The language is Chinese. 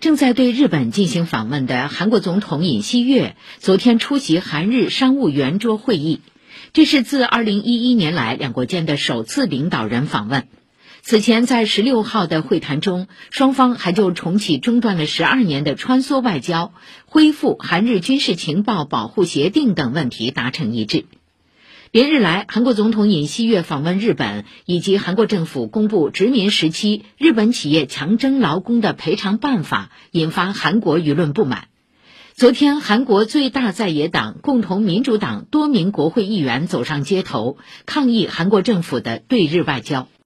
正在对日本进行访问的韩国总统尹锡悦昨天出席韩日商务圆桌会议，这是自2011年来两国间的首次领导人访问。此前，在16号的会谈中，双方还就重启中断了十二年的穿梭外交、恢复韩日军事情报保护协定等问题达成一致。连日来，韩国总统尹锡悦访问日本，以及韩国政府公布殖民时期日本企业强征劳工的赔偿办法，引发韩国舆论不满。昨天，韩国最大在野党共同民主党多名国会议员走上街头，抗议韩国政府的对日外交。